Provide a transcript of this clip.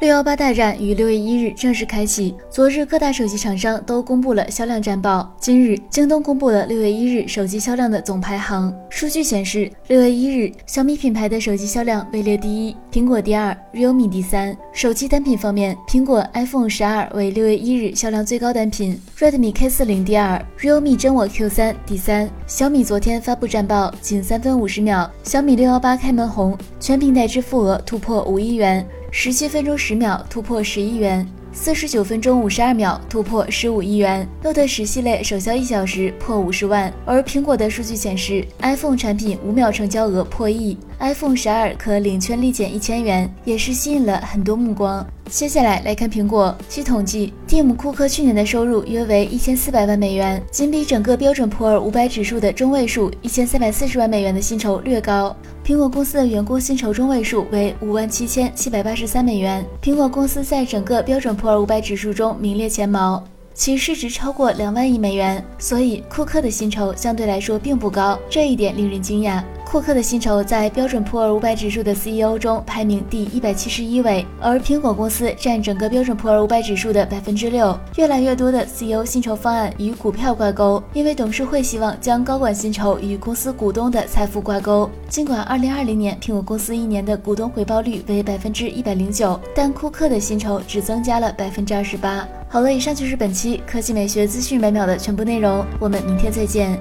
六幺八大战于六月一日正式开启。昨日各大手机厂商都公布了销量战报。今日，京东公布了六月一日手机销量的总排行。数据显示，六月一日，小米品牌的手机销量位列第一，苹果第二，realme 第三。手机单品方面，苹果 iPhone 十二为六月一日销量最高单品，Redmi K 四零第二，realme 真我 Q 三第三。小米昨天发布战报，仅三分五十秒，小米六幺八开门红，全平台支付额突破五亿元。十七分钟十秒突破十亿元，四十九分钟五十二秒突破十五亿元。Note 十系列首销一小时破五十万，而苹果的数据显示，iPhone 产品五秒成交额破亿，iPhone 十二可领券立减一千元，也是吸引了很多目光。接下来来看苹果。据统计蒂姆·库克去年的收入约为一千四百万美元，仅比整个标准普尔五百指数的中位数一千三百四十万美元的薪酬略高。苹果公司的员工薪酬中位数为五万七千七百八十三美元。苹果公司在整个标准普尔五百指数中名列前茅，其市值超过两万亿美元，所以库克的薪酬相对来说并不高，这一点令人惊讶。库克的薪酬在标准普尔五百指数的 CEO 中排名第一百七十一位，而苹果公司占整个标准普尔五百指数的百分之六。越来越多的 CEO 薪酬方案与股票挂钩，因为董事会希望将高管薪酬与公司股东的财富挂钩。尽管二零二零年苹果公司一年的股东回报率为百分之一百零九，但库克的薪酬只增加了百分之二十八。好了，以上就是本期科技美学资讯每秒的全部内容，我们明天再见。